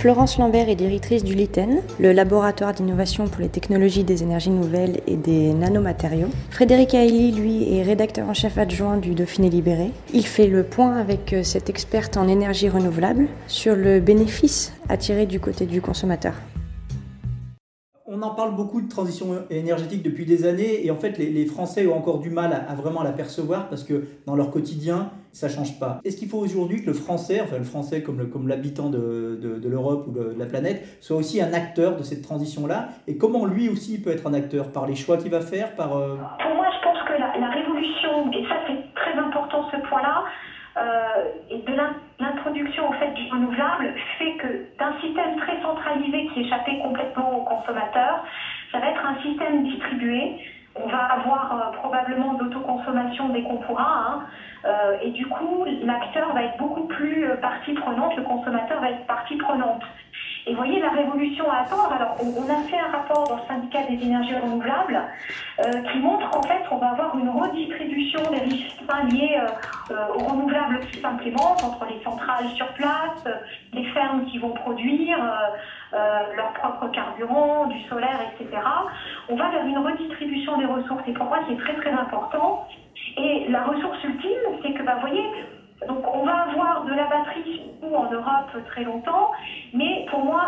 Florence Lambert est directrice du LITEN, le laboratoire d'innovation pour les technologies des énergies nouvelles et des nanomatériaux. Frédéric Hailly, lui, est rédacteur en chef adjoint du Dauphiné Libéré. Il fait le point avec euh, cette experte en énergie renouvelable sur le bénéfice tirer du côté du consommateur. On en parle beaucoup de transition énergétique depuis des années et en fait les, Français ont encore du mal à, vraiment la percevoir parce que dans leur quotidien ça change pas. Est-ce qu'il faut aujourd'hui que le Français, enfin le Français comme, comme l'habitant de, de, l'Europe ou de, la planète, soit aussi un acteur de cette transition-là? Et comment lui aussi peut être un acteur? Par les choix qu'il va faire par, euh, Pour moi je pense que la, révolution, et ça c'est très important ce point-là, euh, et de l'introduction en fait du renouvelable fait que d'un système très centralisé qui échappait complètement ça va être un système distribué. On va avoir euh, probablement d'autoconsommation dès qu'on pourra, hein. euh, et du coup l'acteur va être beaucoup plus partie prenante, le consommateur va être partie prenante. Et vous voyez la révolution à attendre. Alors, on, a fait un rapport dans le syndicat des énergies renouvelables euh, qui montre qu'en fait, on va avoir une redistribution des richesses liées euh, euh, aux renouvelables qui s'implémentent entre les centrales sur place, les fermes qui vont produire leur propre carburant, du solaire, etc. On va vers une redistribution des ressources. Et pour moi, c'est très très important. Et la ressource ultime, c'est que, bah, vous voyez, donc on va avoir de la batterie en Europe très longtemps, mais pour moi,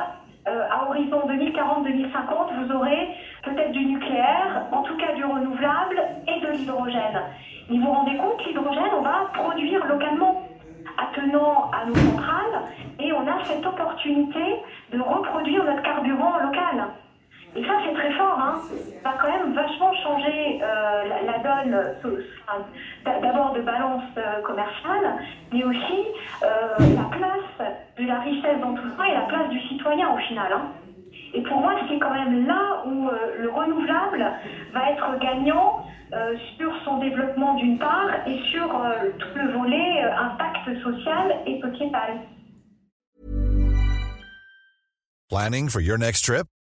euh, à horizon 2040-2050, vous aurez peut-être du nucléaire, en tout cas du renouvelable et de l'hydrogène. Et vous vous rendez compte, l'hydrogène, on va produire localement, attenant à nos centrales, et on a cette opportunité de reproduire notre carburant local. Et ça, c'est très fort. Hein. Ça va quand même vachement changer euh, la, donne, d'abord de balance euh, commerciale, mais aussi euh, la place de la richesse dans tout ça et la place du citoyen au final. Hein. Et pour moi, c'est quand même là où le renouvelable va être gagnant sur son développement d'une part et sur tout le volet impact social et sociétal. Planning for your next trip?